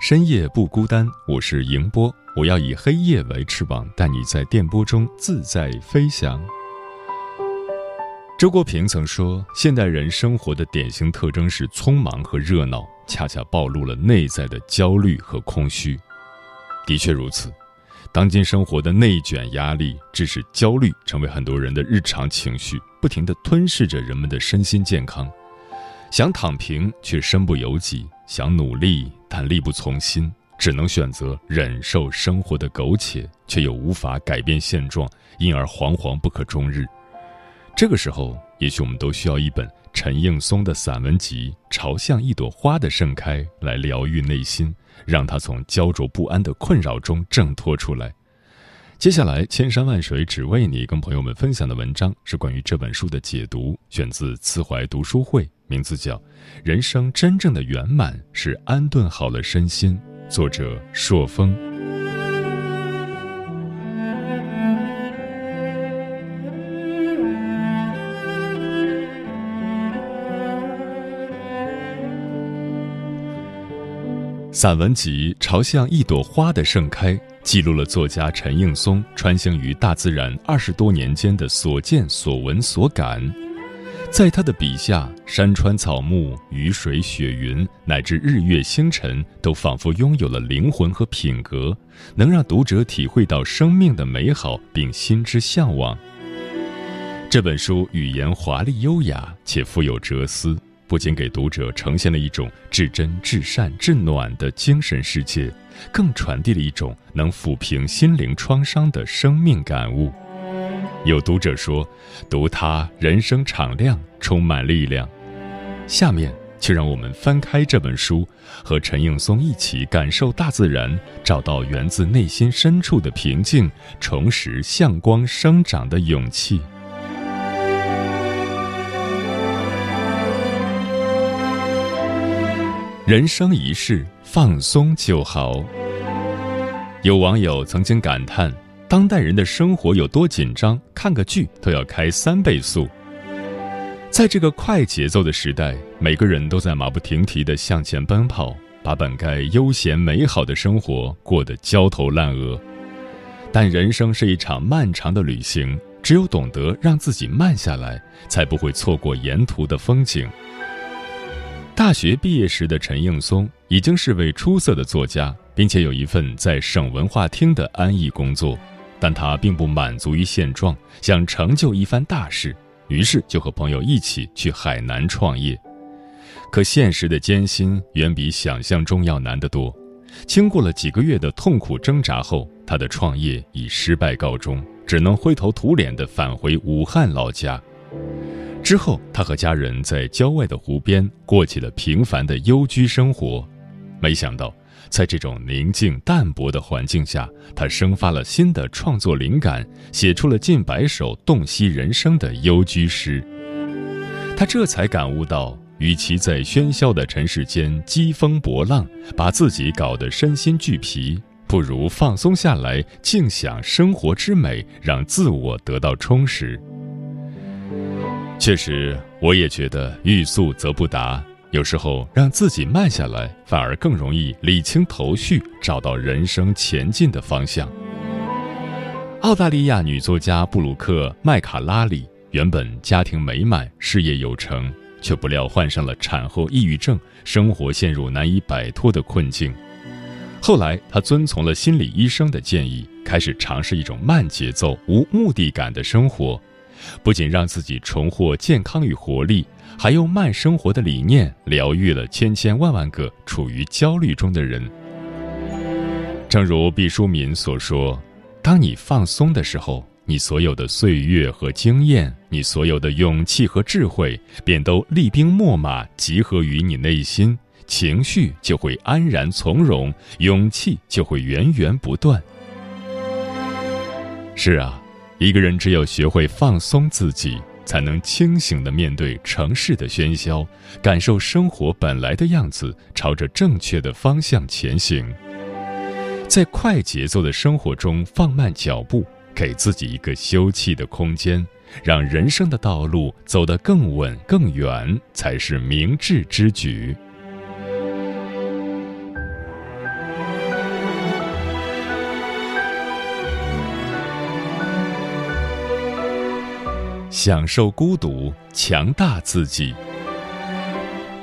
深夜不孤单，我是迎波。我要以黑夜为翅膀，带你在电波中自在飞翔。周国平曾说，现代人生活的典型特征是匆忙和热闹，恰恰暴露了内在的焦虑和空虚。的确如此，当今生活的内卷压力，致使焦虑成为很多人的日常情绪，不停地吞噬着人们的身心健康。想躺平却身不由己，想努力但力不从心，只能选择忍受生活的苟且，却又无法改变现状，因而惶惶不可终日。这个时候，也许我们都需要一本陈应松的散文集《朝向一朵花的盛开》来疗愈内心，让他从焦灼不安的困扰中挣脱出来。接下来，千山万水只为你，跟朋友们分享的文章是关于这本书的解读，选自慈怀读书会，名字叫《人生真正的圆满是安顿好了身心》，作者朔风。散文集《朝向一朵花的盛开》。记录了作家陈应松穿行于大自然二十多年间的所见所闻所感，在他的笔下，山川草木、雨水雪云，乃至日月星辰，都仿佛拥有了灵魂和品格，能让读者体会到生命的美好，并心之向往。这本书语言华丽优雅，且富有哲思。不仅给读者呈现了一种至真、至善、至暖的精神世界，更传递了一种能抚平心灵创伤的生命感悟。有读者说，读它人生敞亮，充满力量。下面就让我们翻开这本书，和陈应松一起感受大自然，找到源自内心深处的平静，重拾向光生长的勇气。人生一世，放松就好。有网友曾经感叹：当代人的生活有多紧张，看个剧都要开三倍速。在这个快节奏的时代，每个人都在马不停蹄地向前奔跑，把本该悠闲美好的生活过得焦头烂额。但人生是一场漫长的旅行，只有懂得让自己慢下来，才不会错过沿途的风景。大学毕业时的陈应松已经是位出色的作家，并且有一份在省文化厅的安逸工作，但他并不满足于现状，想成就一番大事，于是就和朋友一起去海南创业。可现实的艰辛远比想象中要难得多。经过了几个月的痛苦挣扎后，他的创业以失败告终，只能灰头土脸地返回武汉老家。之后，他和家人在郊外的湖边过起了平凡的幽居生活。没想到，在这种宁静淡泊的环境下，他生发了新的创作灵感，写出了近百首洞悉人生的幽居诗。他这才感悟到，与其在喧嚣的尘世间激风搏浪，把自己搞得身心俱疲，不如放松下来，静享生活之美，让自我得到充实。确实，我也觉得欲速则不达。有时候让自己慢下来，反而更容易理清头绪，找到人生前进的方向。澳大利亚女作家布鲁克·麦卡拉里原本家庭美满，事业有成，却不料患上了产后抑郁症，生活陷入难以摆脱的困境。后来，她遵从了心理医生的建议，开始尝试一种慢节奏、无目的感的生活，不仅让自己重获健康与活力，还用慢生活的理念疗愈了千千万万个处于焦虑中的人。正如毕淑敏所说：“当你放松的时候，你所有的岁月和经验，你所有的勇气和智慧，便都厉兵秣马，集合于你内心。”情绪就会安然从容，勇气就会源源不断。是啊，一个人只有学会放松自己，才能清醒的面对城市的喧嚣，感受生活本来的样子，朝着正确的方向前行。在快节奏的生活中放慢脚步，给自己一个休憩的空间，让人生的道路走得更稳更远，才是明智之举。享受孤独，强大自己。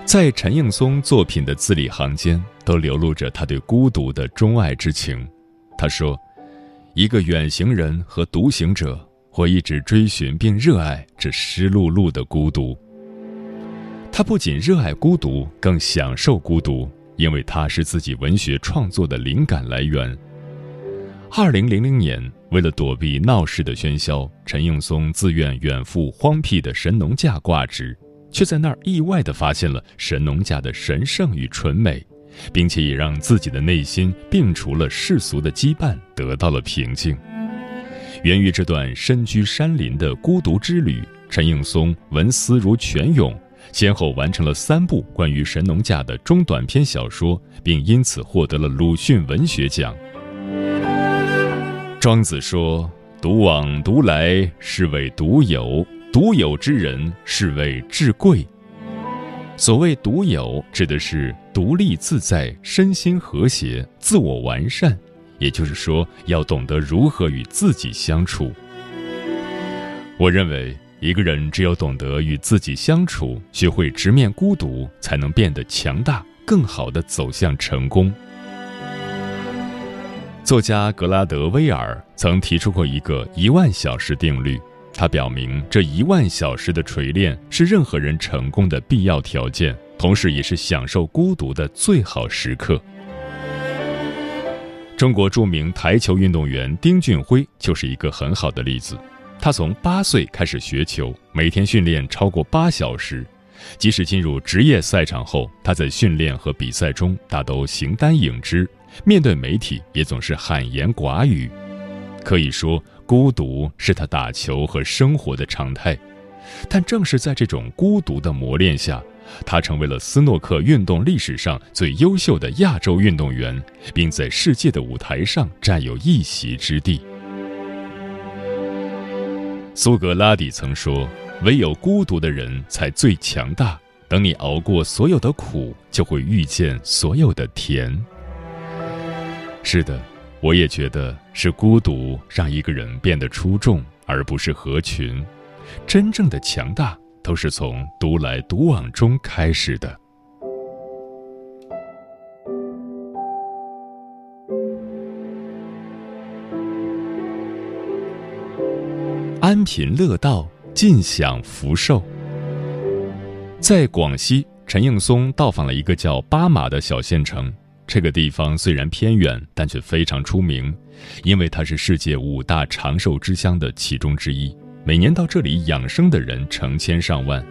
在陈应松作品的字里行间，都流露着他对孤独的钟爱之情。他说：“一个远行人和独行者，会一直追寻并热爱这湿漉漉的孤独。他不仅热爱孤独，更享受孤独，因为它是自己文学创作的灵感来源。”二零零零年。为了躲避闹市的喧嚣，陈应松自愿远赴荒僻的神农架挂职，却在那儿意外地发现了神农架的神圣与纯美，并且也让自己的内心摒除了世俗的羁绊，得到了平静。源于这段身居山林的孤独之旅，陈应松文思如泉涌，先后完成了三部关于神农架的中短篇小说，并因此获得了鲁迅文学奖。庄子说：“独往独来，是谓独有；独有之人，是谓至贵。”所谓独有，指的是独立自在、身心和谐、自我完善。也就是说，要懂得如何与自己相处。我认为，一个人只有懂得与自己相处，学会直面孤独，才能变得强大，更好的走向成功。作家格拉德威尔曾提出过一个一万小时定律，他表明这一万小时的锤炼是任何人成功的必要条件，同时也是享受孤独的最好时刻。中国著名台球运动员丁俊晖就是一个很好的例子。他从八岁开始学球，每天训练超过八小时，即使进入职业赛场后，他在训练和比赛中大都形单影只。面对媒体也总是罕言寡语，可以说孤独是他打球和生活的常态。但正是在这种孤独的磨练下，他成为了斯诺克运动历史上最优秀的亚洲运动员，并在世界的舞台上占有一席之地。苏格拉底曾说：“唯有孤独的人才最强大。等你熬过所有的苦，就会遇见所有的甜。”是的，我也觉得是孤独让一个人变得出众，而不是合群。真正的强大都是从独来独往中开始的。安贫乐道，尽享福寿。在广西，陈应松到访了一个叫巴马的小县城。这个地方虽然偏远，但却非常出名，因为它是世界五大长寿之乡的其中之一。每年到这里养生的人成千上万。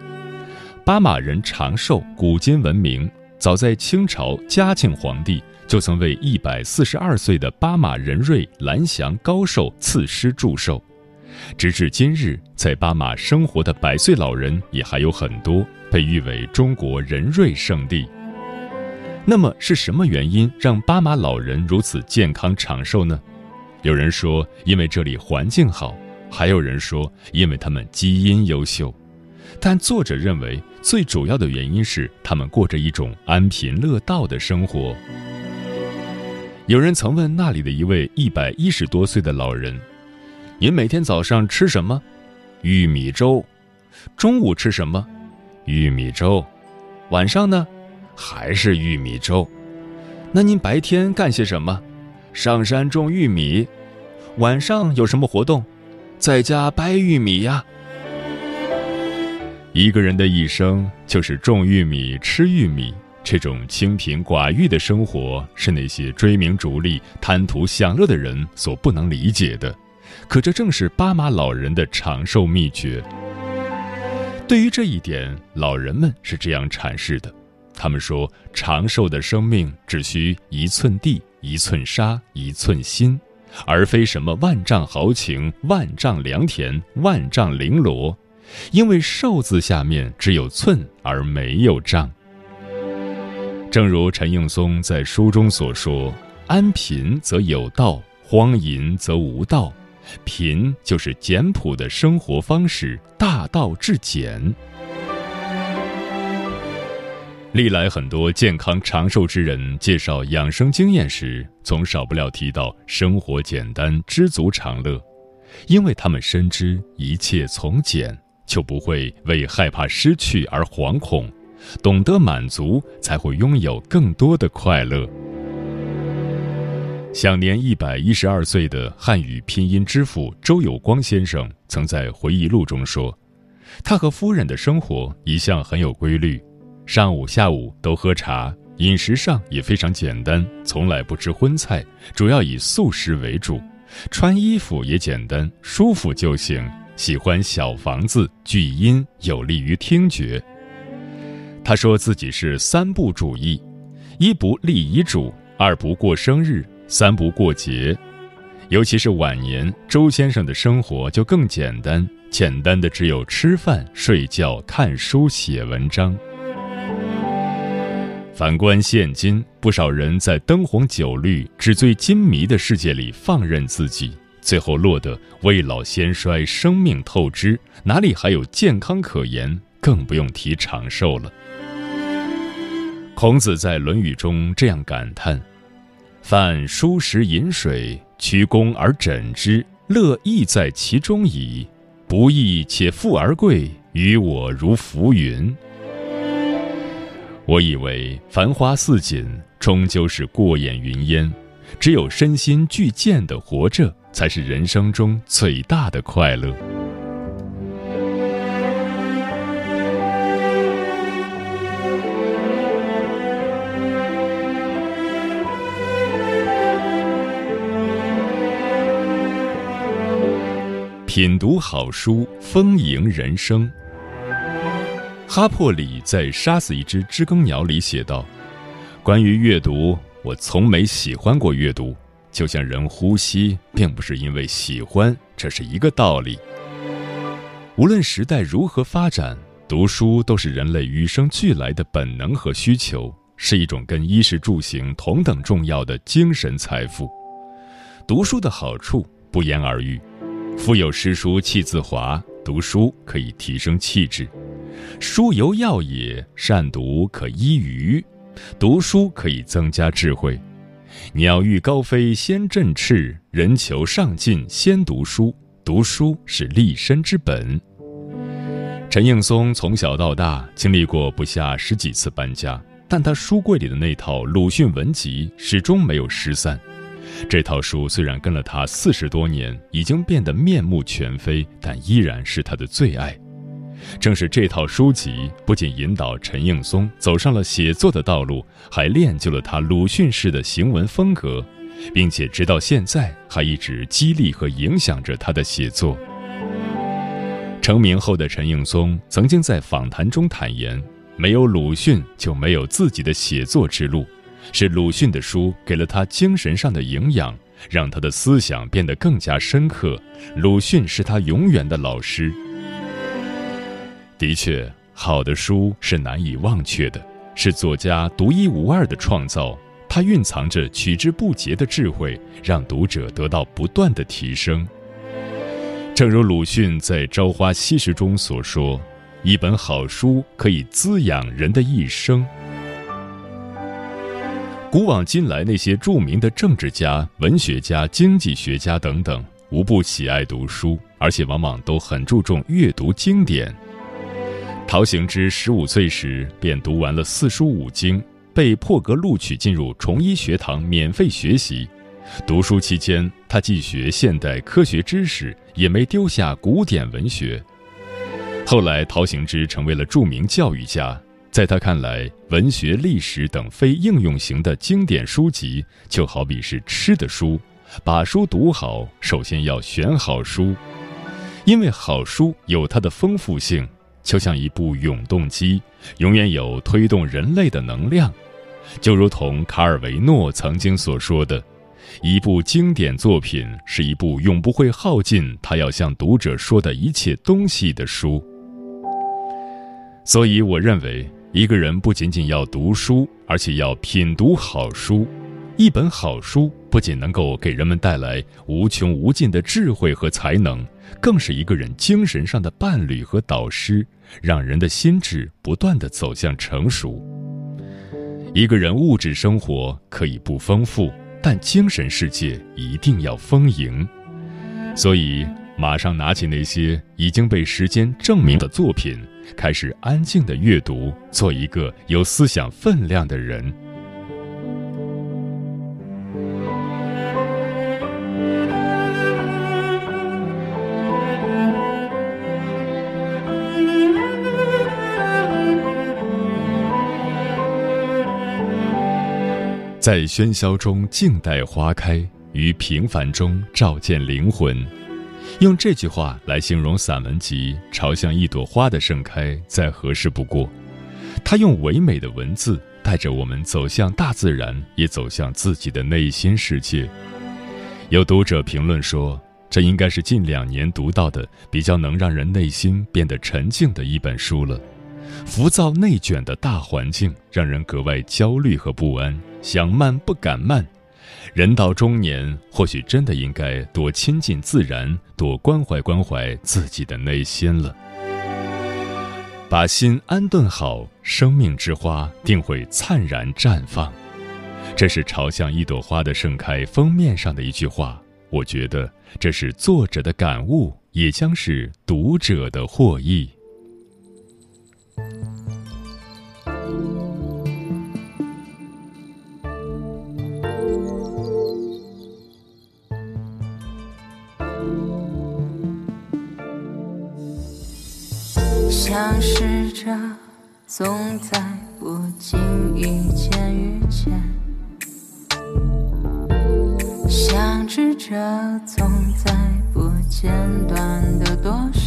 巴马人长寿，古今闻名。早在清朝嘉庆皇帝就曾为一百四十二岁的巴马仁瑞蓝翔高寿赐诗祝寿。直至今日，在巴马生活的百岁老人也还有很多，被誉为中国仁瑞圣地。那么是什么原因让巴马老人如此健康长寿呢？有人说，因为这里环境好；还有人说，因为他们基因优秀。但作者认为，最主要的原因是他们过着一种安贫乐道的生活。有人曾问那里的一位一百一十多岁的老人：“您每天早上吃什么？玉米粥。中午吃什么？玉米粥。晚上呢？”还是玉米粥，那您白天干些什么？上山种玉米。晚上有什么活动？在家掰玉米呀。一个人的一生就是种玉米、吃玉米，这种清贫寡欲的生活是那些追名逐利、贪图享乐的人所不能理解的。可这正是巴马老人的长寿秘诀。对于这一点，老人们是这样阐释的：他们说，长寿的生命只需一寸地、一寸沙、一寸心。而非什么万丈豪情、万丈良田、万丈绫罗，因为寿字下面只有寸而没有丈。正如陈应松在书中所说：“安贫则有道，荒淫则无道。贫就是简朴的生活方式，大道至简。”历来很多健康长寿之人介绍养生经验时，总少不了提到生活简单、知足常乐，因为他们深知一切从简，就不会为害怕失去而惶恐，懂得满足，才会拥有更多的快乐。享年一百一十二岁的汉语拼音之父周有光先生曾在回忆录中说，他和夫人的生活一向很有规律。上午、下午都喝茶，饮食上也非常简单，从来不吃荤菜，主要以素食为主。穿衣服也简单，舒服就行。喜欢小房子，聚音有利于听觉。他说自己是三不主义：一不立遗嘱，二不过生日，三不过节。尤其是晚年，周先生的生活就更简单，简单的只有吃饭、睡觉、看书、写文章。反观现今，不少人在灯红酒绿、纸醉金迷的世界里放任自己，最后落得未老先衰、生命透支，哪里还有健康可言？更不用提长寿了。孔子在《论语》中这样感叹：“饭疏食饮水，曲肱而枕之，乐亦在其中矣。不义且富而贵，于我如浮云。”我以为繁花似锦，终究是过眼云烟。只有身心俱健的活着，才是人生中最大的快乐。品读好书，丰盈人生。哈珀里在《杀死一只知更鸟》里写道：“关于阅读，我从没喜欢过阅读，就像人呼吸，并不是因为喜欢，这是一个道理。无论时代如何发展，读书都是人类与生俱来的本能和需求，是一种跟衣食住行同等重要的精神财富。读书的好处不言而喻，腹有诗书气自华，读书可以提升气质。”书犹药也，善读可医愚。读书可以增加智慧。鸟欲高飞先振翅，人求上进先读书。读书是立身之本。陈应松从小到大经历过不下十几次搬家，但他书柜里的那套鲁迅文集始终没有失散。这套书虽然跟了他四十多年，已经变得面目全非，但依然是他的最爱。正是这套书籍，不仅引导陈应松走上了写作的道路，还练就了他鲁迅式的行文风格，并且直到现在还一直激励和影响着他的写作。成名后的陈应松曾经在访谈中坦言：“没有鲁迅，就没有自己的写作之路，是鲁迅的书给了他精神上的营养，让他的思想变得更加深刻。鲁迅是他永远的老师。”的确，好的书是难以忘却的，是作家独一无二的创造。它蕴藏着取之不竭的智慧，让读者得到不断的提升。正如鲁迅在《朝花夕拾》中所说：“一本好书可以滋养人的一生。”古往今来，那些著名的政治家、文学家、经济学家等等，无不喜爱读书，而且往往都很注重阅读经典。陶行知十五岁时便读完了四书五经，被破格录取进入崇医学堂免费学习。读书期间，他既学现代科学知识，也没丢下古典文学。后来，陶行知成为了著名教育家。在他看来，文学、历史等非应用型的经典书籍，就好比是吃的书。把书读好，首先要选好书，因为好书有它的丰富性，就像一部永动机，永远有推动人类的能量。就如同卡尔维诺曾经所说的。一部经典作品是一部永不会耗尽他要向读者说的一切东西的书。所以，我认为一个人不仅仅要读书，而且要品读好书。一本好书不仅能够给人们带来无穷无尽的智慧和才能，更是一个人精神上的伴侣和导师，让人的心智不断的走向成熟。一个人物质生活可以不丰富。但精神世界一定要丰盈，所以马上拿起那些已经被时间证明的作品，开始安静的阅读，做一个有思想分量的人。在喧嚣中静待花开，于平凡中照见灵魂。用这句话来形容散文集《朝向一朵花的盛开》，再合适不过。他用唯美的文字带着我们走向大自然，也走向自己的内心世界。有读者评论说，这应该是近两年读到的比较能让人内心变得沉静的一本书了。浮躁内卷的大环境让人格外焦虑和不安。想慢不敢慢，人到中年，或许真的应该多亲近自然，多关怀关怀自己的内心了。把心安顿好，生命之花定会灿然绽放。这是朝向一朵花的盛开封面上的一句话，我觉得这是作者的感悟，也将是读者的获益。试着总在不经意间遇见，相知着总在不间断的多少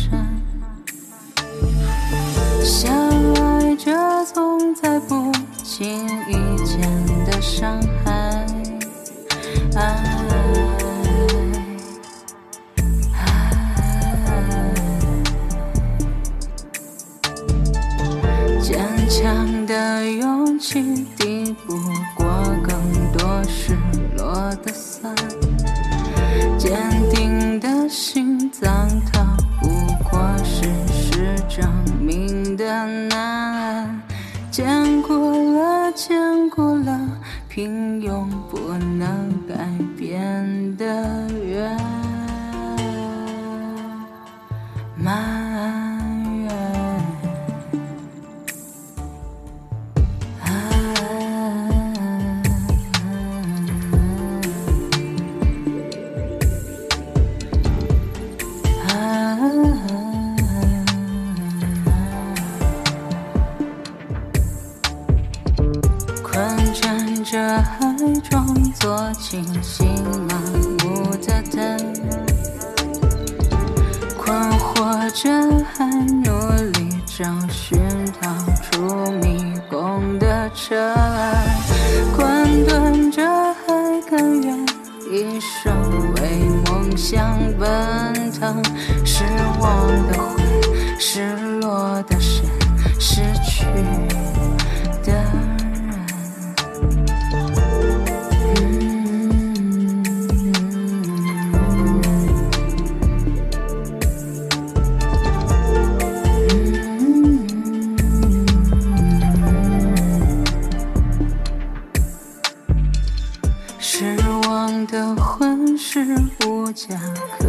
的魂是无家可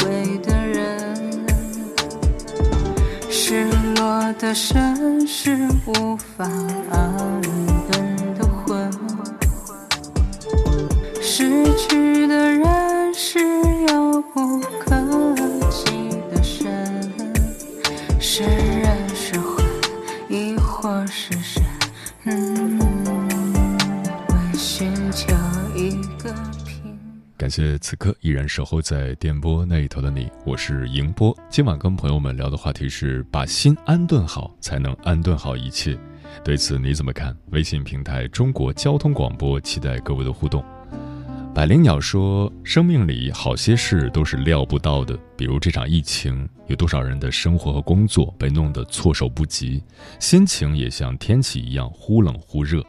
归的人，失落的身是无法安顿的魂。失去的人。感谢此刻依然守候在电波那一头的你，我是迎波。今晚跟朋友们聊的话题是：把心安顿好，才能安顿好一切。对此你怎么看？微信平台中国交通广播，期待各位的互动。百灵鸟说：“生命里好些事都是料不到的，比如这场疫情，有多少人的生活和工作被弄得措手不及，心情也像天气一样忽冷忽热。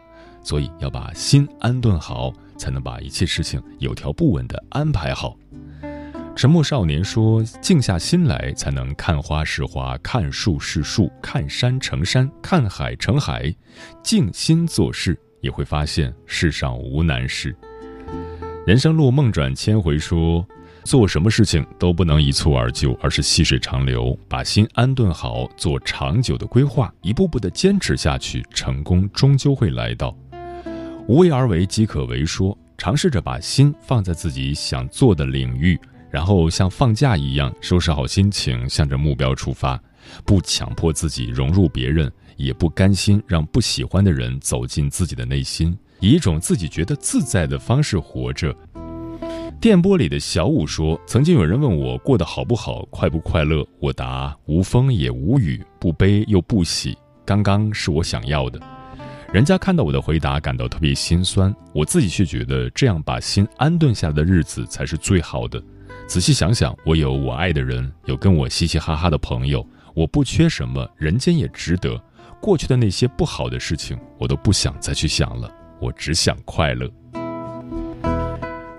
所以要把心安顿好，才能把一切事情有条不紊地安排好。”沉默少年说：“静下心来，才能看花是花，看树是树，看山成山，看海成海。静心做事，也会发现世上无难事。”人生路梦转千回说：“做什么事情都不能一蹴而就，而是细水长流，把心安顿好，做长久的规划，一步步的坚持下去，成功终究会来到。无为而为即可为。说尝试着把心放在自己想做的领域。”然后像放假一样收拾好心情，向着目标出发，不强迫自己融入别人，也不甘心让不喜欢的人走进自己的内心，以一种自己觉得自在的方式活着。电波里的小五说：“曾经有人问我过得好不好，快不快乐？我答：无风也无雨，不悲又不喜，刚刚是我想要的。人家看到我的回答感到特别心酸，我自己却觉得这样把心安顿下来的日子才是最好的。”仔细想想，我有我爱的人，有跟我嘻嘻哈哈的朋友，我不缺什么，人间也值得。过去的那些不好的事情，我都不想再去想了，我只想快乐。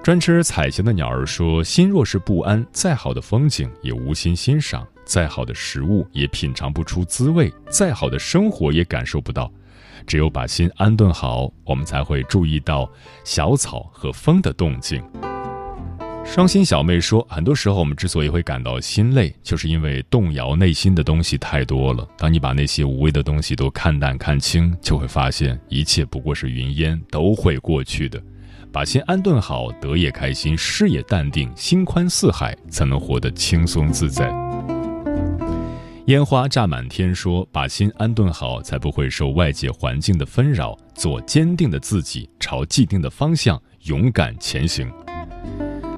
专吃彩霞的鸟儿说：“心若是不安，再好的风景也无心欣赏，再好的食物也品尝不出滋味，再好的生活也感受不到。只有把心安顿好，我们才会注意到小草和风的动静。”双心小妹说：“很多时候，我们之所以会感到心累，就是因为动摇内心的东西太多了。当你把那些无谓的东西都看淡看清，就会发现一切不过是云烟，都会过去的。把心安顿好，得也开心，失也淡定，心宽似海，才能活得轻松自在。”烟花炸满天说：“把心安顿好，才不会受外界环境的纷扰，做坚定的自己，朝既定的方向勇敢前行。”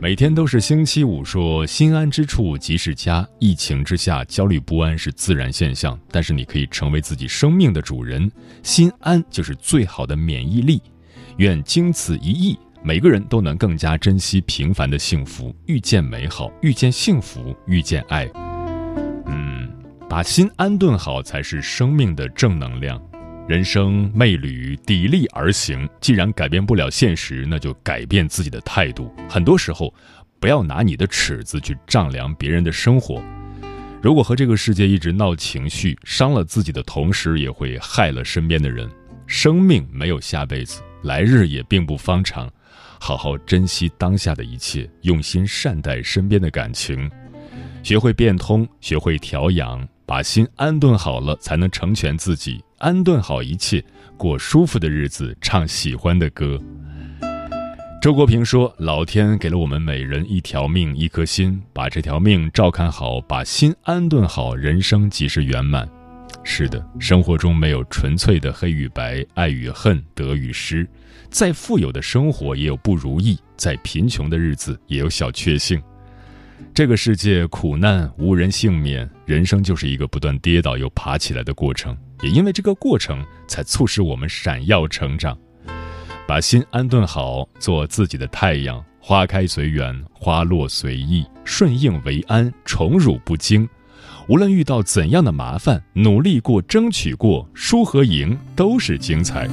每天都是星期五，说心安之处即是家。疫情之下，焦虑不安是自然现象，但是你可以成为自己生命的主人，心安就是最好的免疫力。愿经此一役，每个人都能更加珍惜平凡的幸福，遇见美好，遇见幸福，遇见爱。把心安顿好，才是生命的正能量。人生魅旅，砥砺而行。既然改变不了现实，那就改变自己的态度。很多时候，不要拿你的尺子去丈量别人的生活。如果和这个世界一直闹情绪，伤了自己的同时，也会害了身边的人。生命没有下辈子，来日也并不方长。好好珍惜当下的一切，用心善待身边的感情，学会变通，学会调养，把心安顿好了，才能成全自己。安顿好一切，过舒服的日子，唱喜欢的歌。周国平说：“老天给了我们每人一条命，一颗心，把这条命照看好，把心安顿好，人生即是圆满。”是的，生活中没有纯粹的黑与白，爱与恨，得与失。再富有的生活也有不如意，再贫穷的日子也有小确幸。这个世界苦难无人幸免，人生就是一个不断跌倒又爬起来的过程。也因为这个过程，才促使我们闪耀成长。把心安顿好，做自己的太阳。花开随缘，花落随意，顺应为安，宠辱不惊。无论遇到怎样的麻烦，努力过，争取过，输和赢都是精彩。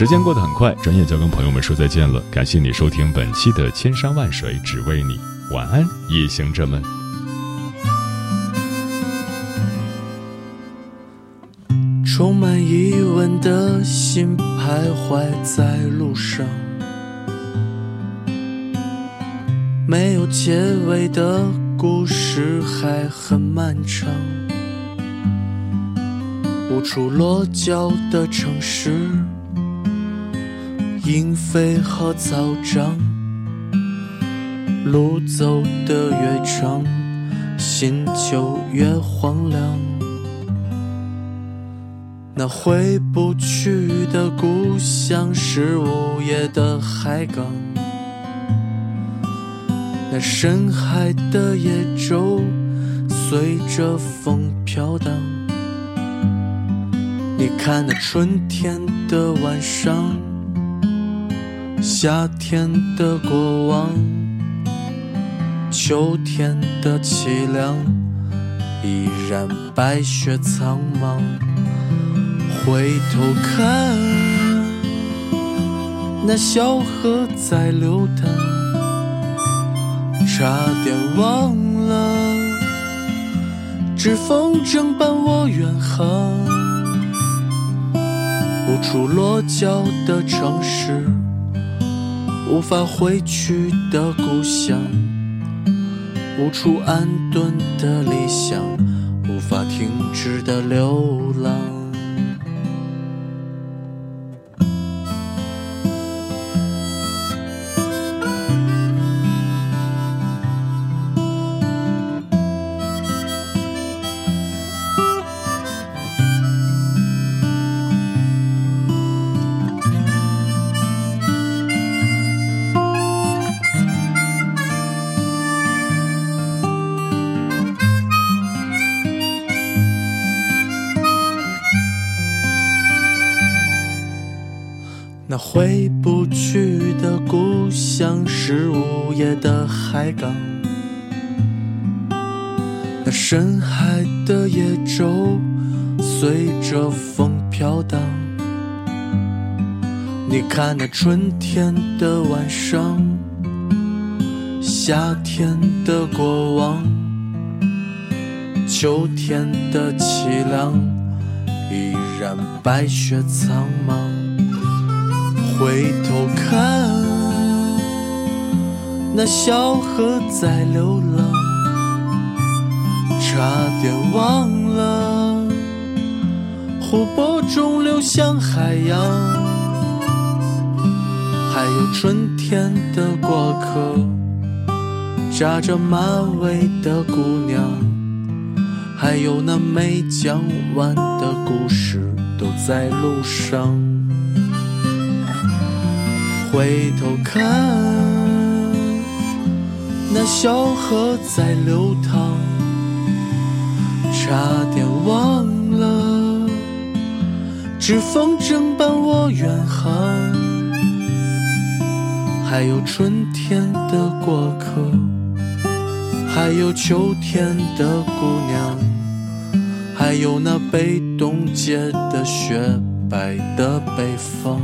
时间过得很快，转眼就要跟朋友们说再见了。感谢你收听本期的《千山万水只为你》，晚安，夜行者们。充满疑问的心徘徊在路上，没有结尾的故事还很漫长，无处落脚的城市，莺飞和草长，路走得越长，心就越荒凉。那回不去的故乡是午夜的海港，那深海的野舟随着风飘荡。你看那春天的晚上，夏天的过往，秋天的凄凉，依然白雪苍茫。回头看，那小河在流淌，差点忘了，指风筝伴我远航。无处落脚的城市，无法回去的故乡，无处安顿的理想，无法停止的流浪。那深海的野舟随着风飘荡。你看那春天的晚上，夏天的过往，秋天的凄凉，依然白雪苍茫。回头看，那小河在流浪，差点忘了湖泊中流向海洋。还有春天的过客，扎着马尾的姑娘，还有那没讲完的故事，都在路上。回头看，那小河在流淌，差点忘了，指风筝伴我远航。还有春天的过客，还有秋天的姑娘，还有那被冻结的雪白的北方。